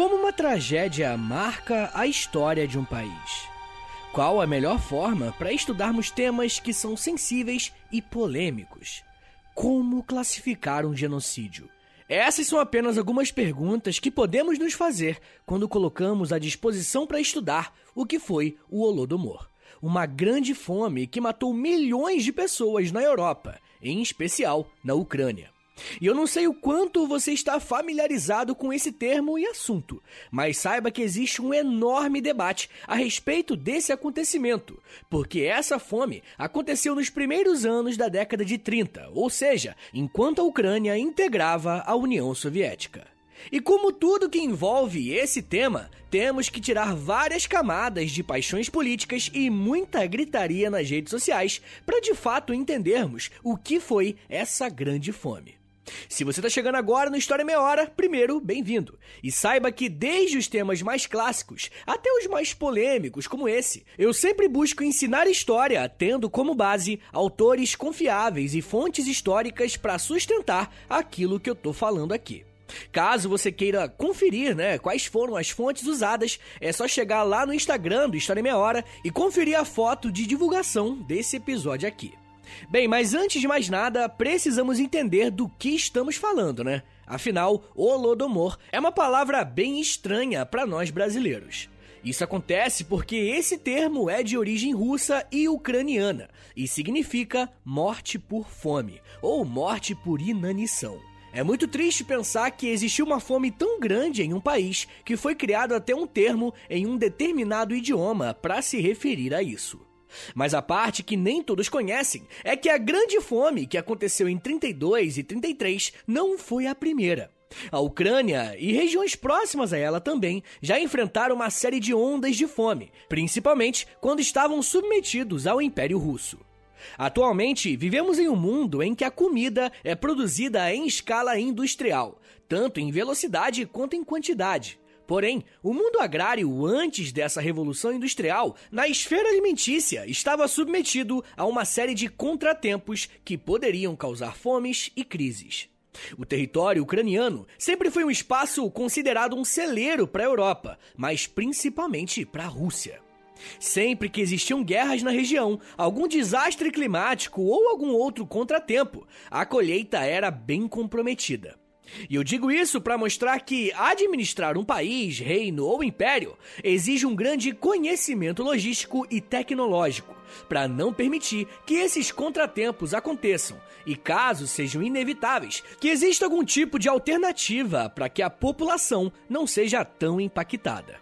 Como uma tragédia marca a história de um país? Qual a melhor forma para estudarmos temas que são sensíveis e polêmicos? Como classificar um genocídio? Essas são apenas algumas perguntas que podemos nos fazer quando colocamos à disposição para estudar o que foi o Holodomor. Uma grande fome que matou milhões de pessoas na Europa, em especial na Ucrânia. E eu não sei o quanto você está familiarizado com esse termo e assunto, mas saiba que existe um enorme debate a respeito desse acontecimento, porque essa fome aconteceu nos primeiros anos da década de 30, ou seja, enquanto a Ucrânia integrava a União Soviética. E como tudo que envolve esse tema, temos que tirar várias camadas de paixões políticas e muita gritaria nas redes sociais para de fato entendermos o que foi essa grande fome. Se você está chegando agora no História Meia Hora, primeiro, bem-vindo. E saiba que desde os temas mais clássicos até os mais polêmicos, como esse, eu sempre busco ensinar história, tendo como base autores confiáveis e fontes históricas para sustentar aquilo que eu tô falando aqui. Caso você queira conferir, né, quais foram as fontes usadas, é só chegar lá no Instagram do História Meia Hora e conferir a foto de divulgação desse episódio aqui. Bem, mas antes de mais nada, precisamos entender do que estamos falando, né? Afinal, Holodomor é uma palavra bem estranha para nós brasileiros. Isso acontece porque esse termo é de origem russa e ucraniana e significa morte por fome ou morte por inanição. É muito triste pensar que existiu uma fome tão grande em um país que foi criado até um termo em um determinado idioma para se referir a isso. Mas a parte que nem todos conhecem é que a grande fome que aconteceu em 32 e 33 não foi a primeira. A Ucrânia e regiões próximas a ela também já enfrentaram uma série de ondas de fome, principalmente quando estavam submetidos ao Império Russo. Atualmente, vivemos em um mundo em que a comida é produzida em escala industrial, tanto em velocidade quanto em quantidade. Porém, o mundo agrário antes dessa revolução industrial, na esfera alimentícia, estava submetido a uma série de contratempos que poderiam causar fomes e crises. O território ucraniano sempre foi um espaço considerado um celeiro para a Europa, mas principalmente para a Rússia. Sempre que existiam guerras na região, algum desastre climático ou algum outro contratempo, a colheita era bem comprometida. E eu digo isso para mostrar que administrar um país, reino ou império exige um grande conhecimento logístico e tecnológico para não permitir que esses contratempos aconteçam e, caso sejam inevitáveis, que exista algum tipo de alternativa para que a população não seja tão impactada.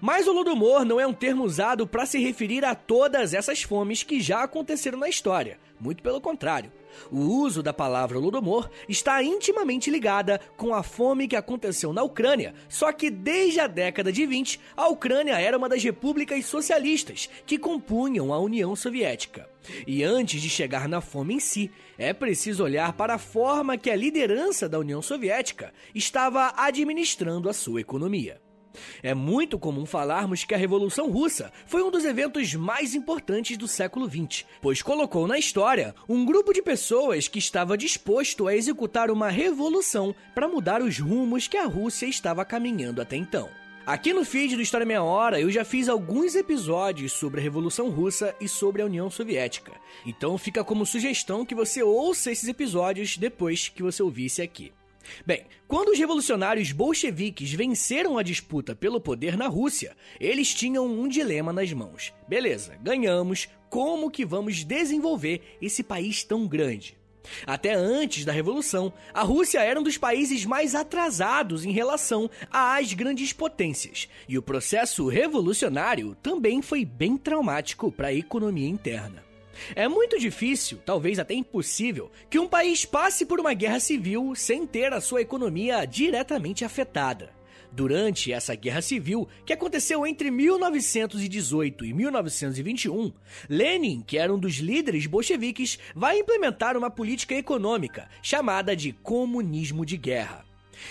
Mas o Lodomor não é um termo usado para se referir a todas essas fomes que já aconteceram na história. Muito pelo contrário. O uso da palavra Lodomor está intimamente ligada com a fome que aconteceu na Ucrânia, só que desde a década de 20, a Ucrânia era uma das repúblicas socialistas que compunham a União Soviética. E antes de chegar na fome em si, é preciso olhar para a forma que a liderança da União Soviética estava administrando a sua economia. É muito comum falarmos que a Revolução Russa foi um dos eventos mais importantes do século XX, pois colocou na história um grupo de pessoas que estava disposto a executar uma revolução para mudar os rumos que a Rússia estava caminhando até então. Aqui no feed do História Meia Hora eu já fiz alguns episódios sobre a Revolução Russa e sobre a União Soviética. Então fica como sugestão que você ouça esses episódios depois que você ouvisse aqui. Bem, quando os revolucionários bolcheviques venceram a disputa pelo poder na Rússia, eles tinham um dilema nas mãos. Beleza, ganhamos, como que vamos desenvolver esse país tão grande? Até antes da Revolução, a Rússia era um dos países mais atrasados em relação às grandes potências, e o processo revolucionário também foi bem traumático para a economia interna. É muito difícil, talvez até impossível, que um país passe por uma guerra civil sem ter a sua economia diretamente afetada. Durante essa guerra civil, que aconteceu entre 1918 e 1921, Lenin, que era um dos líderes bolcheviques, vai implementar uma política econômica chamada de comunismo de guerra.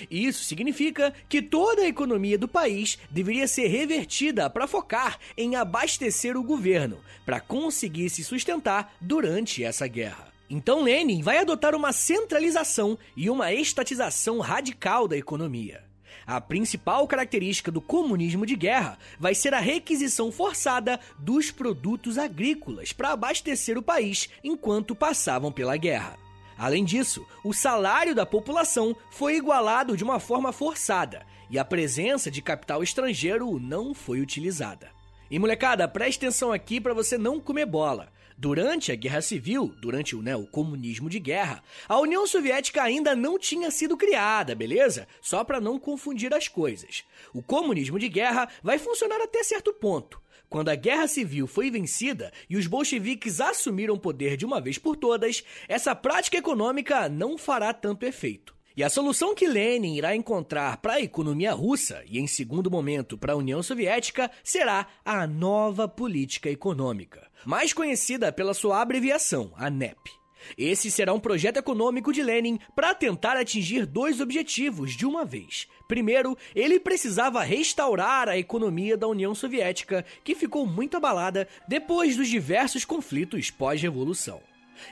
Isso significa que toda a economia do país deveria ser revertida para focar em abastecer o governo, para conseguir se sustentar durante essa guerra. Então Lenin vai adotar uma centralização e uma estatização radical da economia. A principal característica do comunismo de guerra vai ser a requisição forçada dos produtos agrícolas para abastecer o país enquanto passavam pela guerra. Além disso, o salário da população foi igualado de uma forma forçada e a presença de capital estrangeiro não foi utilizada. E molecada, preste atenção aqui para você não comer bola. Durante a Guerra Civil, durante o, né, o comunismo de guerra, a União Soviética ainda não tinha sido criada, beleza? Só para não confundir as coisas. O comunismo de guerra vai funcionar até certo ponto. Quando a guerra civil foi vencida e os bolcheviques assumiram o poder de uma vez por todas, essa prática econômica não fará tanto efeito. E a solução que Lenin irá encontrar para a economia russa e, em segundo momento, para a União Soviética será a nova política econômica, mais conhecida pela sua abreviação, a NEP. Esse será um projeto econômico de Lenin para tentar atingir dois objetivos de uma vez. Primeiro, ele precisava restaurar a economia da União Soviética, que ficou muito abalada depois dos diversos conflitos pós-revolução.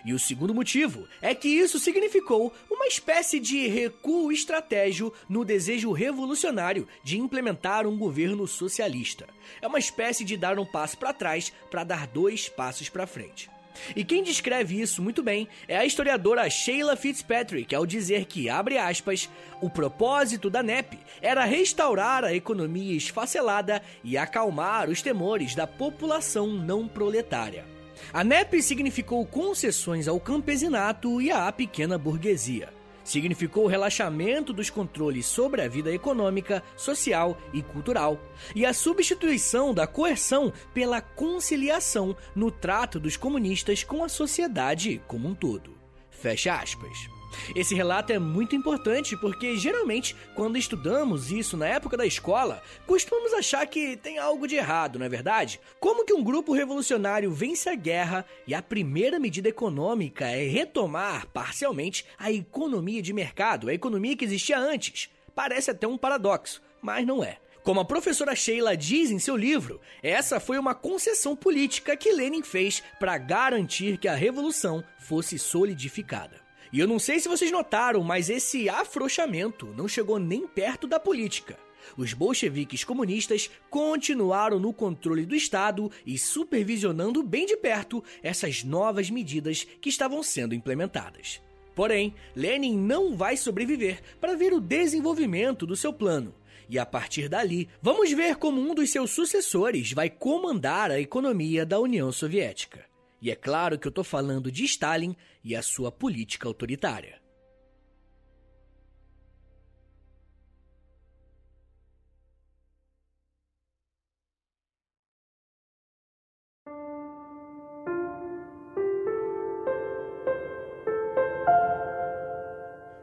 E o segundo motivo é que isso significou uma espécie de recuo estratégico no desejo revolucionário de implementar um governo socialista. É uma espécie de dar um passo para trás para dar dois passos para frente. E quem descreve isso muito bem é a historiadora Sheila Fitzpatrick, ao dizer que, abre aspas, o propósito da NEP era restaurar a economia esfacelada e acalmar os temores da população não proletária. A NEP significou concessões ao campesinato e à pequena burguesia. Significou o relaxamento dos controles sobre a vida econômica, social e cultural, e a substituição da coerção pela conciliação no trato dos comunistas com a sociedade como um todo. Fecha aspas. Esse relato é muito importante porque geralmente, quando estudamos isso na época da escola, costumamos achar que tem algo de errado, não é verdade? Como que um grupo revolucionário vence a guerra e a primeira medida econômica é retomar parcialmente a economia de mercado, a economia que existia antes? Parece até um paradoxo, mas não é. Como a professora Sheila diz em seu livro, essa foi uma concessão política que Lenin fez para garantir que a revolução fosse solidificada. E eu não sei se vocês notaram, mas esse afrouxamento não chegou nem perto da política. Os bolcheviques comunistas continuaram no controle do Estado e supervisionando bem de perto essas novas medidas que estavam sendo implementadas. Porém, Lenin não vai sobreviver para ver o desenvolvimento do seu plano. E a partir dali, vamos ver como um dos seus sucessores vai comandar a economia da União Soviética. E é claro que eu estou falando de Stalin e a sua política autoritária.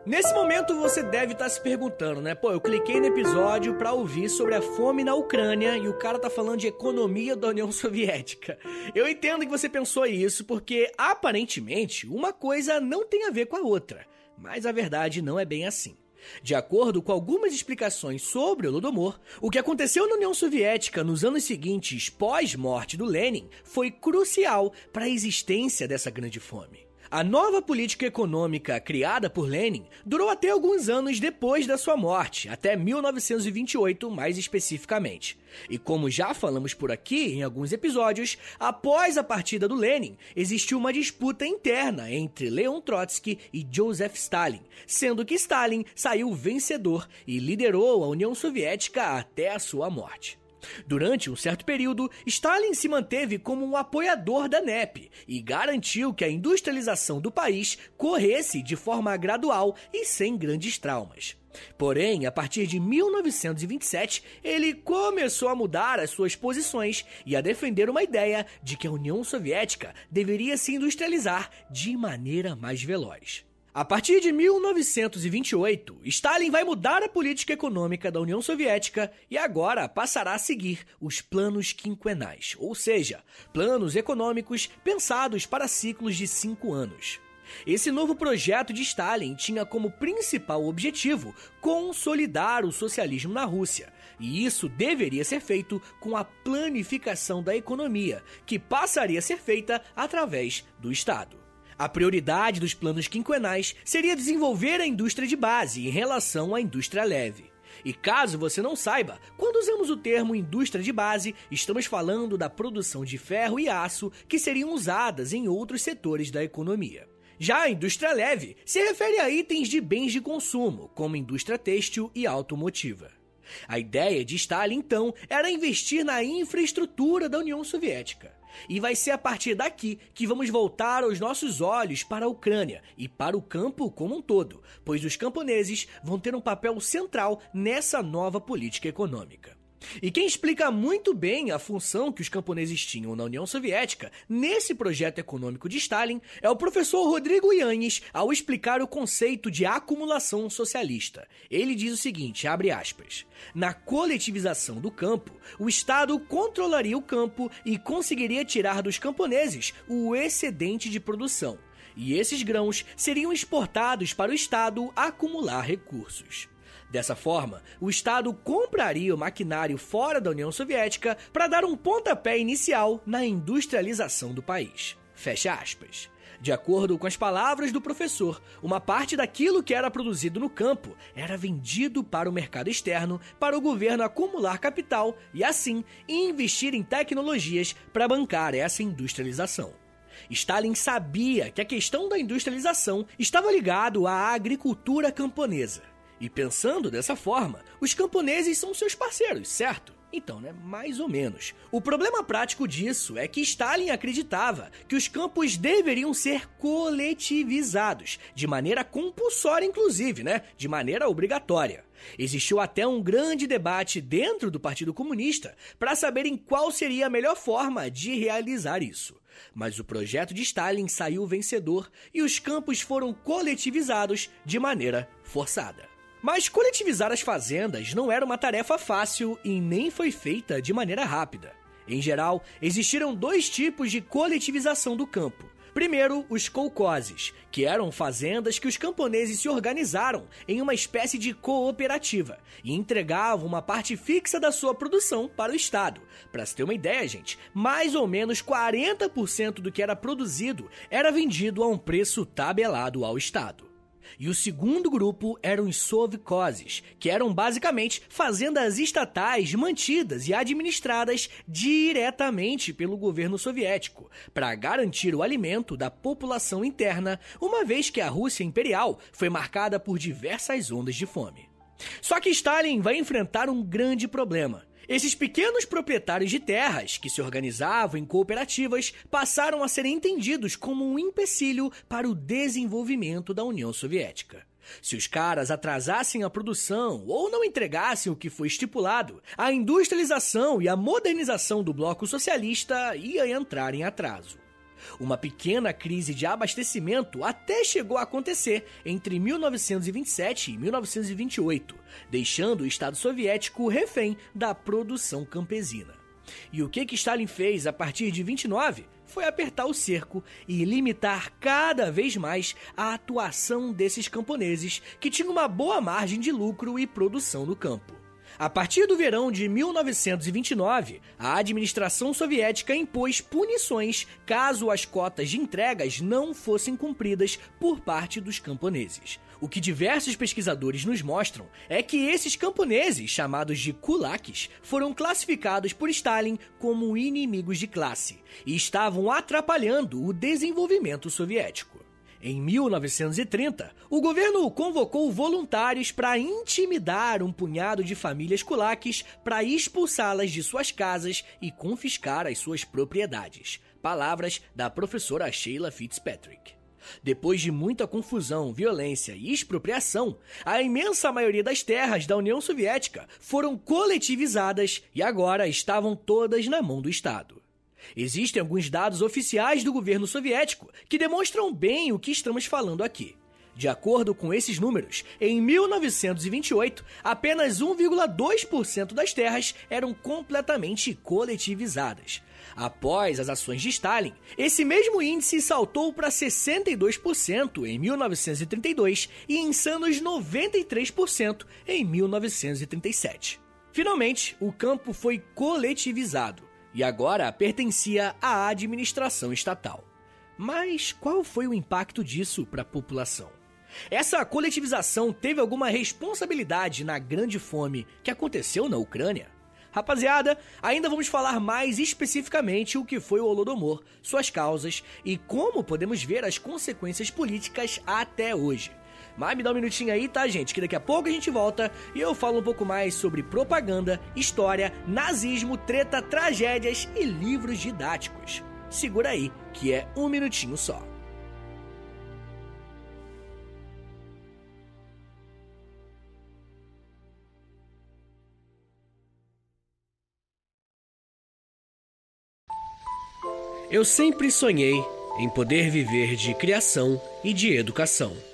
Nesse momento você deve estar se perguntando, né? Pô, eu cliquei no episódio para ouvir sobre a fome na Ucrânia e o cara tá falando de economia da União Soviética. Eu entendo que você pensou isso porque aparentemente uma coisa não tem a ver com a outra, mas a verdade não é bem assim. De acordo com algumas explicações sobre o Holodomor, o que aconteceu na União Soviética nos anos seguintes pós-morte do Lenin foi crucial para a existência dessa grande fome. A nova política econômica criada por Lenin durou até alguns anos depois da sua morte, até 1928 mais especificamente. E como já falamos por aqui em alguns episódios, após a partida do Lenin, existiu uma disputa interna entre Leon Trotsky e Joseph Stalin, sendo que Stalin saiu vencedor e liderou a União Soviética até a sua morte. Durante um certo período, Stalin se manteve como um apoiador da NEP e garantiu que a industrialização do país corresse de forma gradual e sem grandes traumas. Porém, a partir de 1927, ele começou a mudar as suas posições e a defender uma ideia de que a União Soviética deveria se industrializar de maneira mais veloz. A partir de 1928, Stalin vai mudar a política econômica da União Soviética e agora passará a seguir os planos quinquenais, ou seja, planos econômicos pensados para ciclos de cinco anos. Esse novo projeto de Stalin tinha como principal objetivo consolidar o socialismo na Rússia, e isso deveria ser feito com a planificação da economia, que passaria a ser feita através do Estado. A prioridade dos planos quinquenais seria desenvolver a indústria de base em relação à indústria leve. E caso você não saiba, quando usamos o termo indústria de base, estamos falando da produção de ferro e aço que seriam usadas em outros setores da economia. Já a indústria leve se refere a itens de bens de consumo, como indústria têxtil e automotiva. A ideia de Stalin, então, era investir na infraestrutura da União Soviética. E vai ser a partir daqui que vamos voltar os nossos olhos para a Ucrânia e para o campo como um todo, pois os camponeses vão ter um papel central nessa nova política econômica. E quem explica muito bem a função que os camponeses tinham na União Soviética nesse projeto econômico de Stalin é o professor Rodrigo Yannis ao explicar o conceito de acumulação socialista. Ele diz o seguinte, abre aspas: Na coletivização do campo, o Estado controlaria o campo e conseguiria tirar dos camponeses o excedente de produção. E esses grãos seriam exportados para o Estado acumular recursos. Dessa forma, o Estado compraria o maquinário fora da União Soviética para dar um pontapé inicial na industrialização do país. Fecha aspas. De acordo com as palavras do professor, uma parte daquilo que era produzido no campo era vendido para o mercado externo para o governo acumular capital e, assim, investir em tecnologias para bancar essa industrialização. Stalin sabia que a questão da industrialização estava ligado à agricultura camponesa. E pensando dessa forma, os camponeses são seus parceiros, certo? Então, né, mais ou menos. O problema prático disso é que Stalin acreditava que os campos deveriam ser coletivizados, de maneira compulsória inclusive, né, de maneira obrigatória. Existiu até um grande debate dentro do Partido Comunista para saber em qual seria a melhor forma de realizar isso. Mas o projeto de Stalin saiu vencedor e os campos foram coletivizados de maneira forçada. Mas coletivizar as fazendas não era uma tarefa fácil e nem foi feita de maneira rápida. Em geral, existiram dois tipos de coletivização do campo. Primeiro, os kolkhozes, que eram fazendas que os camponeses se organizaram em uma espécie de cooperativa e entregavam uma parte fixa da sua produção para o Estado. Para se ter uma ideia, gente, mais ou menos 40% do que era produzido era vendido a um preço tabelado ao Estado. E o segundo grupo eram os sovkhozes, que eram basicamente fazendas estatais mantidas e administradas diretamente pelo governo soviético, para garantir o alimento da população interna, uma vez que a Rússia imperial foi marcada por diversas ondas de fome. Só que Stalin vai enfrentar um grande problema esses pequenos proprietários de terras, que se organizavam em cooperativas, passaram a ser entendidos como um empecilho para o desenvolvimento da União Soviética. Se os caras atrasassem a produção ou não entregassem o que foi estipulado, a industrialização e a modernização do bloco socialista ia entrar em atraso. Uma pequena crise de abastecimento até chegou a acontecer entre 1927 e 1928, deixando o Estado soviético refém da produção campesina. E o que, que Stalin fez a partir de 29? Foi apertar o cerco e limitar cada vez mais a atuação desses camponeses que tinham uma boa margem de lucro e produção no campo. A partir do verão de 1929, a administração soviética impôs punições caso as cotas de entregas não fossem cumpridas por parte dos camponeses. O que diversos pesquisadores nos mostram é que esses camponeses, chamados de kulaks, foram classificados por Stalin como inimigos de classe e estavam atrapalhando o desenvolvimento soviético. Em 1930, o governo convocou voluntários para intimidar um punhado de famílias kulaks para expulsá-las de suas casas e confiscar as suas propriedades. Palavras da professora Sheila Fitzpatrick. Depois de muita confusão, violência e expropriação, a imensa maioria das terras da União Soviética foram coletivizadas e agora estavam todas na mão do Estado. Existem alguns dados oficiais do governo soviético que demonstram bem o que estamos falando aqui. De acordo com esses números, em 1928, apenas 1,2% das terras eram completamente coletivizadas. Após as ações de Stalin, esse mesmo índice saltou para 62% em 1932 e insanos 93% em 1937. Finalmente, o campo foi coletivizado e agora pertencia à administração estatal. Mas qual foi o impacto disso para a população? Essa coletivização teve alguma responsabilidade na grande fome que aconteceu na Ucrânia? Rapaziada, ainda vamos falar mais especificamente o que foi o Holodomor, suas causas e como podemos ver as consequências políticas até hoje. Mas me dá um minutinho aí, tá, gente? Que daqui a pouco a gente volta e eu falo um pouco mais sobre propaganda, história, nazismo, treta, tragédias e livros didáticos. Segura aí, que é um minutinho só. Eu sempre sonhei em poder viver de criação e de educação.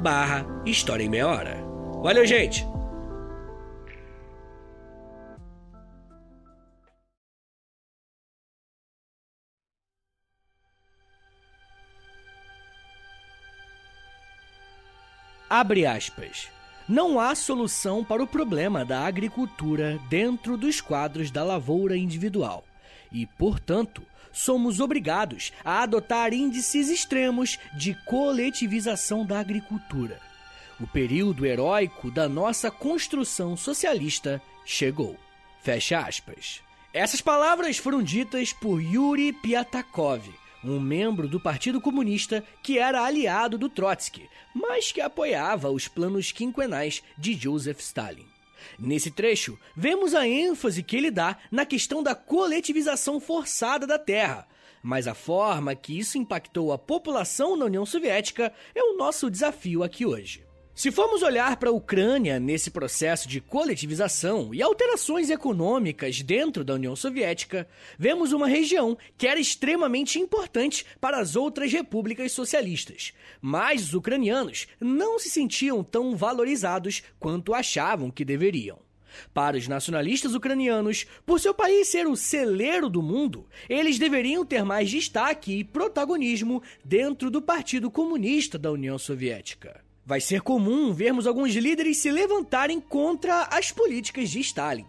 barra História em Meia Hora. Valeu, gente! Abre aspas. Não há solução para o problema da agricultura dentro dos quadros da lavoura individual e, portanto, somos obrigados a adotar índices extremos de coletivização da agricultura. O período heróico da nossa construção socialista chegou. Fecha aspas. Essas palavras foram ditas por Yuri Piatakov, um membro do Partido Comunista que era aliado do Trotsky, mas que apoiava os planos quinquenais de Joseph Stalin. Nesse trecho, vemos a ênfase que ele dá na questão da coletivização forçada da Terra. Mas a forma que isso impactou a população na União Soviética é o nosso desafio aqui hoje. Se formos olhar para a Ucrânia nesse processo de coletivização e alterações econômicas dentro da União Soviética, vemos uma região que era extremamente importante para as outras repúblicas socialistas. Mas os ucranianos não se sentiam tão valorizados quanto achavam que deveriam. Para os nacionalistas ucranianos, por seu país ser o celeiro do mundo, eles deveriam ter mais destaque e protagonismo dentro do Partido Comunista da União Soviética. Vai ser comum vermos alguns líderes se levantarem contra as políticas de Stalin.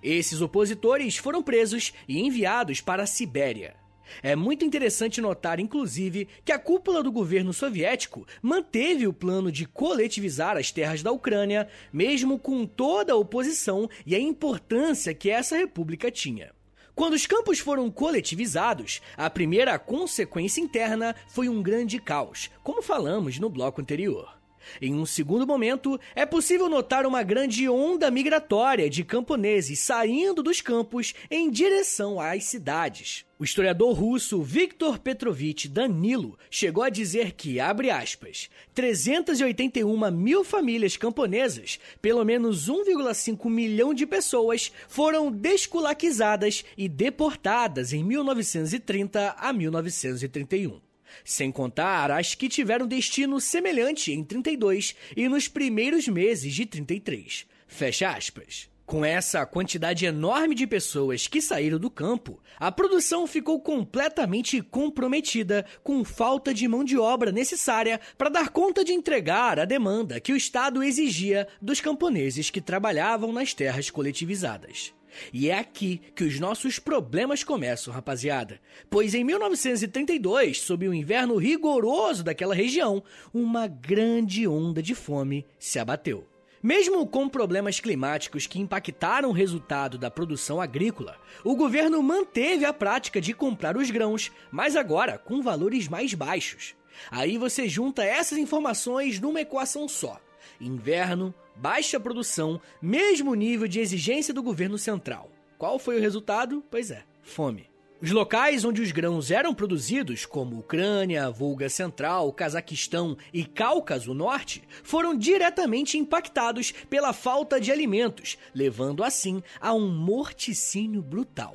Esses opositores foram presos e enviados para a Sibéria. É muito interessante notar, inclusive, que a cúpula do governo soviético manteve o plano de coletivizar as terras da Ucrânia, mesmo com toda a oposição e a importância que essa república tinha. Quando os campos foram coletivizados, a primeira consequência interna foi um grande caos, como falamos no bloco anterior. Em um segundo momento, é possível notar uma grande onda migratória de camponeses saindo dos campos em direção às cidades. O historiador russo Viktor Petrovich Danilo chegou a dizer que, abre aspas, 381 mil famílias camponesas, pelo menos 1,5 milhão de pessoas, foram desculaquizadas e deportadas em 1930 a 1931 sem contar as que tiveram destino semelhante em 32 e nos primeiros meses de 33. Fecha aspas. Com essa quantidade enorme de pessoas que saíram do campo, a produção ficou completamente comprometida com falta de mão de obra necessária para dar conta de entregar a demanda que o Estado exigia dos camponeses que trabalhavam nas terras coletivizadas. E é aqui que os nossos problemas começam, rapaziada. Pois em 1932, sob o inverno rigoroso daquela região, uma grande onda de fome se abateu. Mesmo com problemas climáticos que impactaram o resultado da produção agrícola, o governo manteve a prática de comprar os grãos, mas agora com valores mais baixos. Aí você junta essas informações numa equação só: inverno, baixa produção, mesmo nível de exigência do governo central. Qual foi o resultado? Pois é, fome. Os locais onde os grãos eram produzidos, como Ucrânia, Volga Central, Cazaquistão e Cáucaso Norte, foram diretamente impactados pela falta de alimentos, levando assim a um morticínio brutal.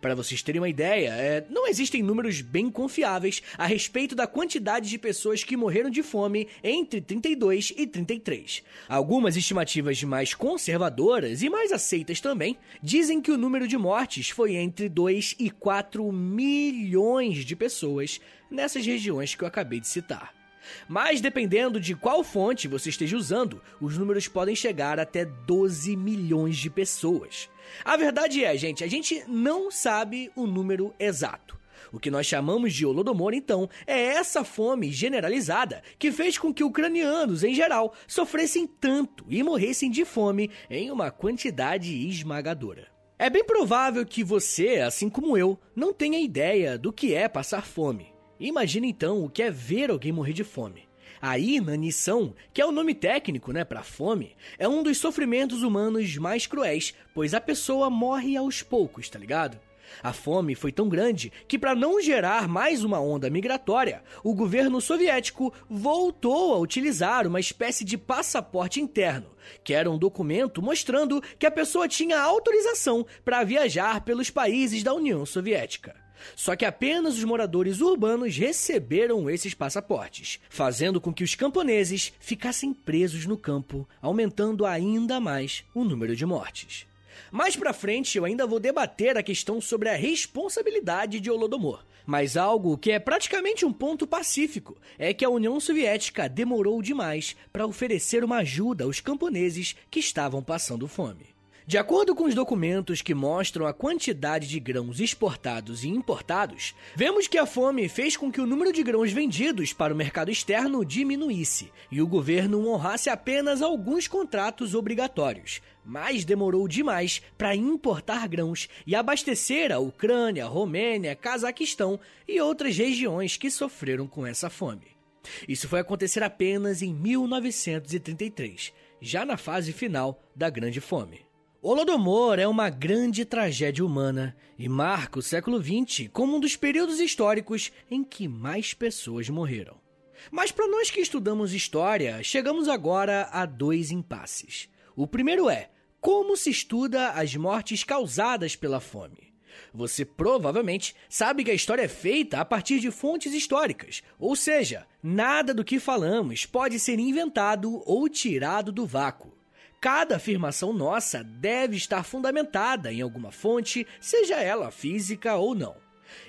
Para vocês terem uma ideia, é, não existem números bem confiáveis a respeito da quantidade de pessoas que morreram de fome entre 32 e 33. Algumas estimativas mais conservadoras e mais aceitas também dizem que o número de mortes foi entre 2 e 4 milhões de pessoas nessas regiões que eu acabei de citar. Mas dependendo de qual fonte você esteja usando, os números podem chegar até 12 milhões de pessoas. A verdade é, gente, a gente não sabe o número exato. O que nós chamamos de Holodomor, então, é essa fome generalizada que fez com que ucranianos, em geral, sofressem tanto e morressem de fome em uma quantidade esmagadora. É bem provável que você, assim como eu, não tenha ideia do que é passar fome. Imagina então o que é ver alguém morrer de fome. A inanição, que é o nome técnico, né, para fome, é um dos sofrimentos humanos mais cruéis, pois a pessoa morre aos poucos, tá ligado? A fome foi tão grande que, para não gerar mais uma onda migratória, o governo soviético voltou a utilizar uma espécie de passaporte interno, que era um documento mostrando que a pessoa tinha autorização para viajar pelos países da União Soviética. Só que apenas os moradores urbanos receberam esses passaportes, fazendo com que os camponeses ficassem presos no campo, aumentando ainda mais o número de mortes. Mais pra frente eu ainda vou debater a questão sobre a responsabilidade de Holodomor. Mas algo que é praticamente um ponto pacífico é que a União Soviética demorou demais para oferecer uma ajuda aos camponeses que estavam passando fome. De acordo com os documentos que mostram a quantidade de grãos exportados e importados, vemos que a fome fez com que o número de grãos vendidos para o mercado externo diminuísse e o governo honrasse apenas alguns contratos obrigatórios, mas demorou demais para importar grãos e abastecer a Ucrânia, Romênia, Cazaquistão e outras regiões que sofreram com essa fome. Isso foi acontecer apenas em 1933, já na fase final da Grande Fome. Holodomor é uma grande tragédia humana e marca o século XX como um dos períodos históricos em que mais pessoas morreram. Mas para nós que estudamos história, chegamos agora a dois impasses. O primeiro é como se estuda as mortes causadas pela fome. Você provavelmente sabe que a história é feita a partir de fontes históricas, ou seja, nada do que falamos pode ser inventado ou tirado do vácuo. Cada afirmação nossa deve estar fundamentada em alguma fonte, seja ela física ou não.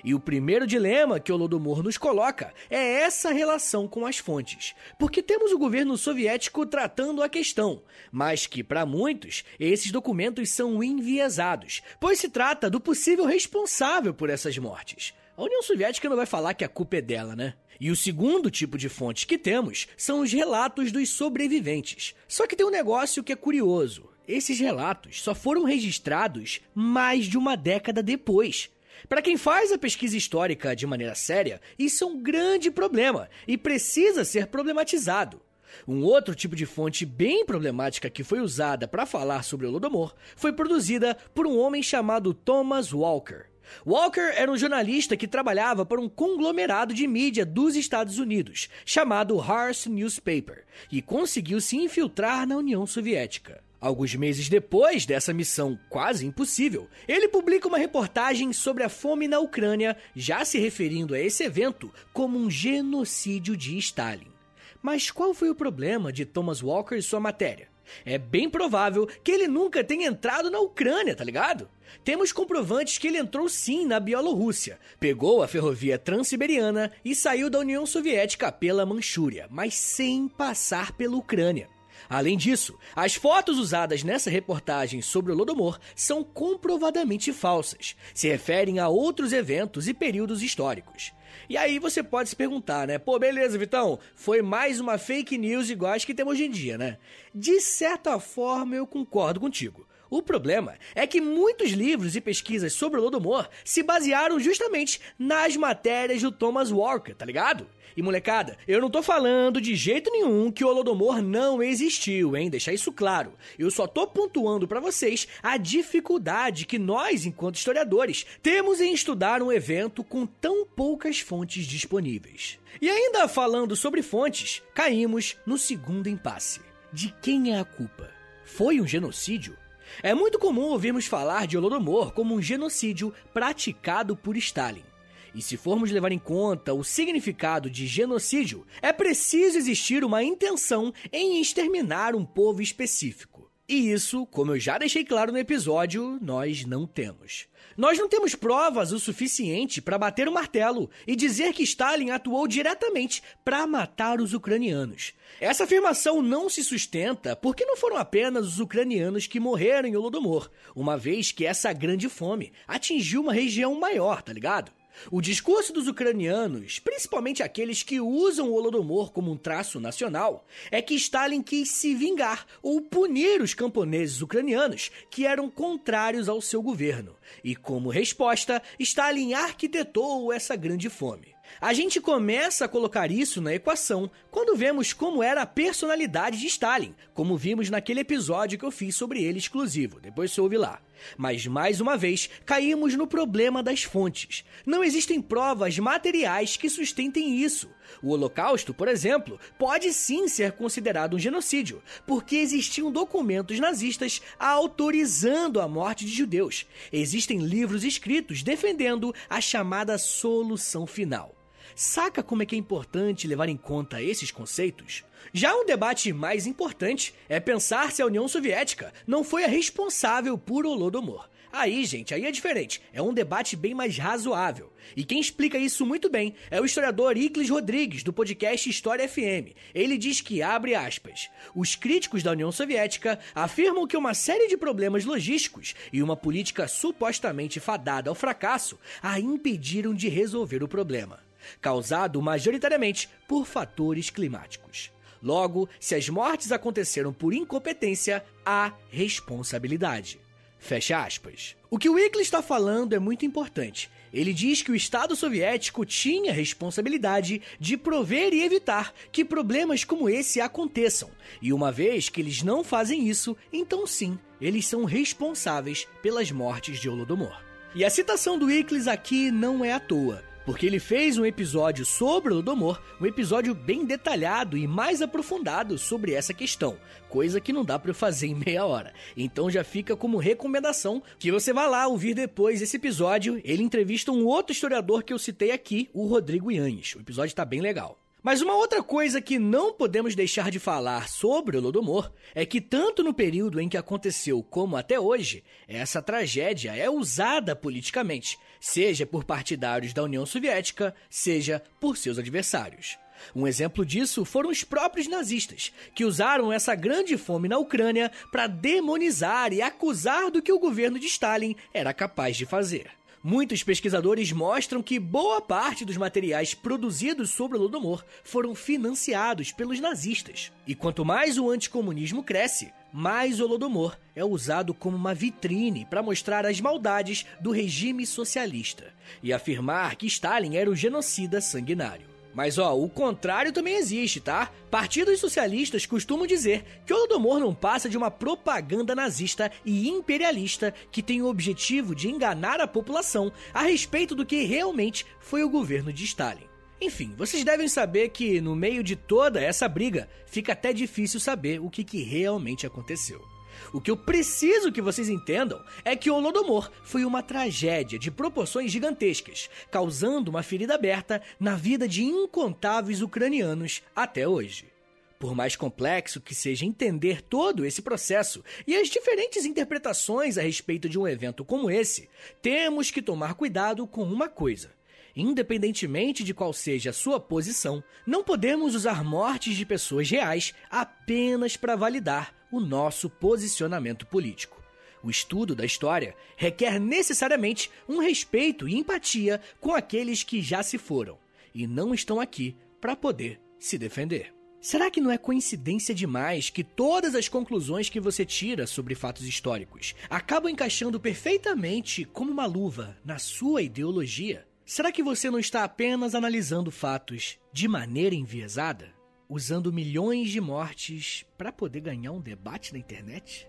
E o primeiro dilema que Holodomor nos coloca é essa relação com as fontes, porque temos o governo soviético tratando a questão, mas que para muitos esses documentos são enviesados, pois se trata do possível responsável por essas mortes. A União Soviética não vai falar que a culpa é dela, né? E o segundo tipo de fonte que temos são os relatos dos sobreviventes. Só que tem um negócio que é curioso. Esses relatos só foram registrados mais de uma década depois. Para quem faz a pesquisa histórica de maneira séria, isso é um grande problema e precisa ser problematizado. Um outro tipo de fonte bem problemática que foi usada para falar sobre o Holodomor foi produzida por um homem chamado Thomas Walker. Walker era um jornalista que trabalhava para um conglomerado de mídia dos Estados Unidos, chamado Hearst Newspaper, e conseguiu se infiltrar na União Soviética. Alguns meses depois dessa missão quase impossível, ele publica uma reportagem sobre a fome na Ucrânia, já se referindo a esse evento como um genocídio de Stalin. Mas qual foi o problema de Thomas Walker e sua matéria? É bem provável que ele nunca tenha entrado na Ucrânia, tá ligado? Temos comprovantes que ele entrou sim na Bielorrússia, pegou a ferrovia Transiberiana e saiu da União Soviética pela Manchúria, mas sem passar pela Ucrânia. Além disso, as fotos usadas nessa reportagem sobre o Lodomor são comprovadamente falsas, se referem a outros eventos e períodos históricos. E aí você pode se perguntar, né? Pô, beleza, Vitão, foi mais uma fake news igual as que temos hoje em dia, né? De certa forma eu concordo contigo. O problema é que muitos livros e pesquisas sobre o Lodomor se basearam justamente nas matérias do Thomas Walker, tá ligado? E molecada, eu não tô falando de jeito nenhum que o Holodomor não existiu, hein? Deixar isso claro. Eu só tô pontuando para vocês a dificuldade que nós, enquanto historiadores, temos em estudar um evento com tão poucas fontes disponíveis. E ainda falando sobre fontes, caímos no segundo impasse. De quem é a culpa? Foi um genocídio? É muito comum ouvirmos falar de Holodomor como um genocídio praticado por Stalin. E se formos levar em conta o significado de genocídio, é preciso existir uma intenção em exterminar um povo específico. E isso, como eu já deixei claro no episódio, nós não temos. Nós não temos provas o suficiente para bater o martelo e dizer que Stalin atuou diretamente para matar os ucranianos. Essa afirmação não se sustenta porque não foram apenas os ucranianos que morreram em Holodomor, uma vez que essa grande fome atingiu uma região maior, tá ligado? O discurso dos ucranianos, principalmente aqueles que usam o Holodomor como um traço nacional, é que Stalin quis se vingar ou punir os camponeses ucranianos que eram contrários ao seu governo. E como resposta, Stalin arquitetou essa grande fome. A gente começa a colocar isso na equação quando vemos como era a personalidade de Stalin, como vimos naquele episódio que eu fiz sobre ele exclusivo, depois você ouve lá. Mas mais uma vez, caímos no problema das fontes. Não existem provas materiais que sustentem isso. O Holocausto, por exemplo, pode sim ser considerado um genocídio, porque existiam documentos nazistas autorizando a morte de judeus. Existem livros escritos defendendo a chamada solução final. Saca como é que é importante levar em conta esses conceitos? Já um debate mais importante é pensar se a União Soviética não foi a responsável por Holodomor. Aí, gente, aí é diferente. É um debate bem mais razoável. E quem explica isso muito bem é o historiador Iclis Rodrigues, do podcast História FM. Ele diz que, abre aspas, os críticos da União Soviética afirmam que uma série de problemas logísticos e uma política supostamente fadada ao fracasso a impediram de resolver o problema causado majoritariamente por fatores climáticos. Logo, se as mortes aconteceram por incompetência, há responsabilidade. Fecha aspas. O que o Wickley está falando é muito importante. Ele diz que o Estado soviético tinha responsabilidade de prover e evitar que problemas como esse aconteçam. E uma vez que eles não fazem isso, então sim, eles são responsáveis pelas mortes de Holodomor. E a citação do Wickley aqui não é à toa porque ele fez um episódio sobre o Odomor, um episódio bem detalhado e mais aprofundado sobre essa questão, coisa que não dá para eu fazer em meia hora. Então já fica como recomendação que você vá lá ouvir depois esse episódio. Ele entrevista um outro historiador que eu citei aqui, o Rodrigo Yannis. O episódio tá bem legal. Mas uma outra coisa que não podemos deixar de falar sobre o Lodomor é que, tanto no período em que aconteceu como até hoje, essa tragédia é usada politicamente, seja por partidários da União Soviética, seja por seus adversários. Um exemplo disso foram os próprios nazistas, que usaram essa grande fome na Ucrânia para demonizar e acusar do que o governo de Stalin era capaz de fazer. Muitos pesquisadores mostram que boa parte dos materiais produzidos sobre o Lodomor foram financiados pelos nazistas. E quanto mais o anticomunismo cresce, mais o Lodomor é usado como uma vitrine para mostrar as maldades do regime socialista e afirmar que Stalin era o genocida sanguinário. Mas ó, o contrário também existe, tá? Partidos socialistas costumam dizer que o Holodomor não passa de uma propaganda nazista e imperialista que tem o objetivo de enganar a população a respeito do que realmente foi o governo de Stalin. Enfim, vocês devem saber que no meio de toda essa briga fica até difícil saber o que, que realmente aconteceu. O que eu preciso que vocês entendam é que o Holodomor foi uma tragédia de proporções gigantescas, causando uma ferida aberta na vida de incontáveis ucranianos até hoje. Por mais complexo que seja entender todo esse processo e as diferentes interpretações a respeito de um evento como esse, temos que tomar cuidado com uma coisa. Independentemente de qual seja a sua posição, não podemos usar mortes de pessoas reais apenas para validar o nosso posicionamento político. O estudo da história requer necessariamente um respeito e empatia com aqueles que já se foram e não estão aqui para poder se defender. Será que não é coincidência demais que todas as conclusões que você tira sobre fatos históricos acabam encaixando perfeitamente como uma luva na sua ideologia? Será que você não está apenas analisando fatos de maneira enviesada? Usando milhões de mortes para poder ganhar um debate na internet?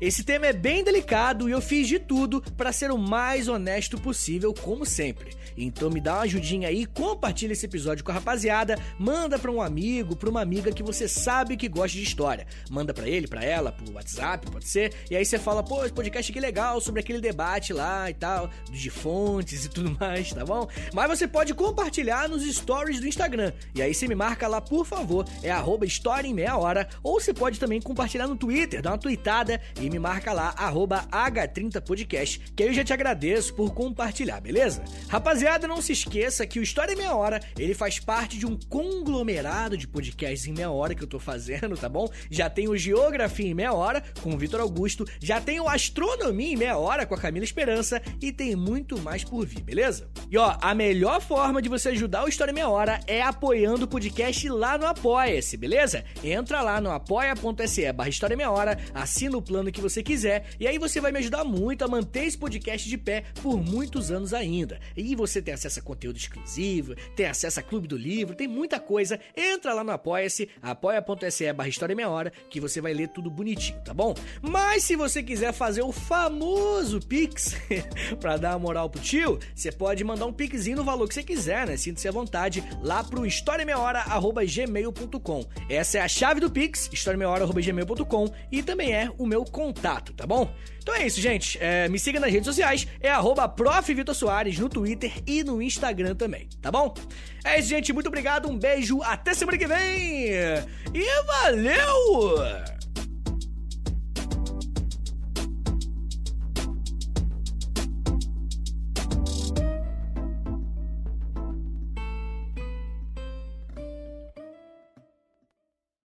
Esse tema é bem delicado e eu fiz de tudo para ser o mais honesto possível, como sempre. Então me dá uma ajudinha aí, compartilha esse episódio com a rapaziada, manda para um amigo, para uma amiga que você sabe que gosta de história. Manda para ele, para ela, pro WhatsApp, pode ser. E aí você fala, pô, esse podcast aqui é legal sobre aquele debate lá e tal, de fontes e tudo mais, tá bom? Mas você pode compartilhar nos stories do Instagram. E aí você me marca lá, por favor, é arroba história em meia hora. Ou você pode também compartilhar no Twitter, dá uma tweetada e me marca lá, arroba H30podcast, que aí eu já te agradeço por compartilhar, beleza? Rapaziada, não se esqueça que o História em Meia Hora, ele faz parte de um conglomerado de podcasts em meia hora que eu tô fazendo, tá bom? Já tem o Geografia em Meia Hora, com o Vitor Augusto, já tem o Astronomia em Meia Hora, com a Camila Esperança, e tem muito mais por vir, beleza? E ó, a melhor forma de você ajudar o História em Meia Hora é apoiando o podcast lá no Apoia-se, beleza? Entra lá no apoia.se barra História em Meia Hora, assina o plano que você quiser, e aí você vai me ajudar muito a manter esse podcast de pé por muitos anos ainda. E você tem acesso a conteúdo exclusivo, tem acesso a Clube do Livro, tem muita coisa. Entra lá no Apoia-se, apoia.se barra História Meia Hora, que você vai ler tudo bonitinho, tá bom? Mas se você quiser fazer o famoso Pix pra dar uma moral pro tio, você pode mandar um Pixinho no valor que você quiser, né? Sinta-se à vontade lá pro historiameiahora.gmail.com. Essa é a chave do Pix, historiameiahora.gmail.com e também é o meu contato, tá bom? Então é isso, gente. É, me siga nas redes sociais, é arroba no Twitter e no Instagram também, tá bom? É isso, gente. Muito obrigado, um beijo, até semana que vem! E valeu!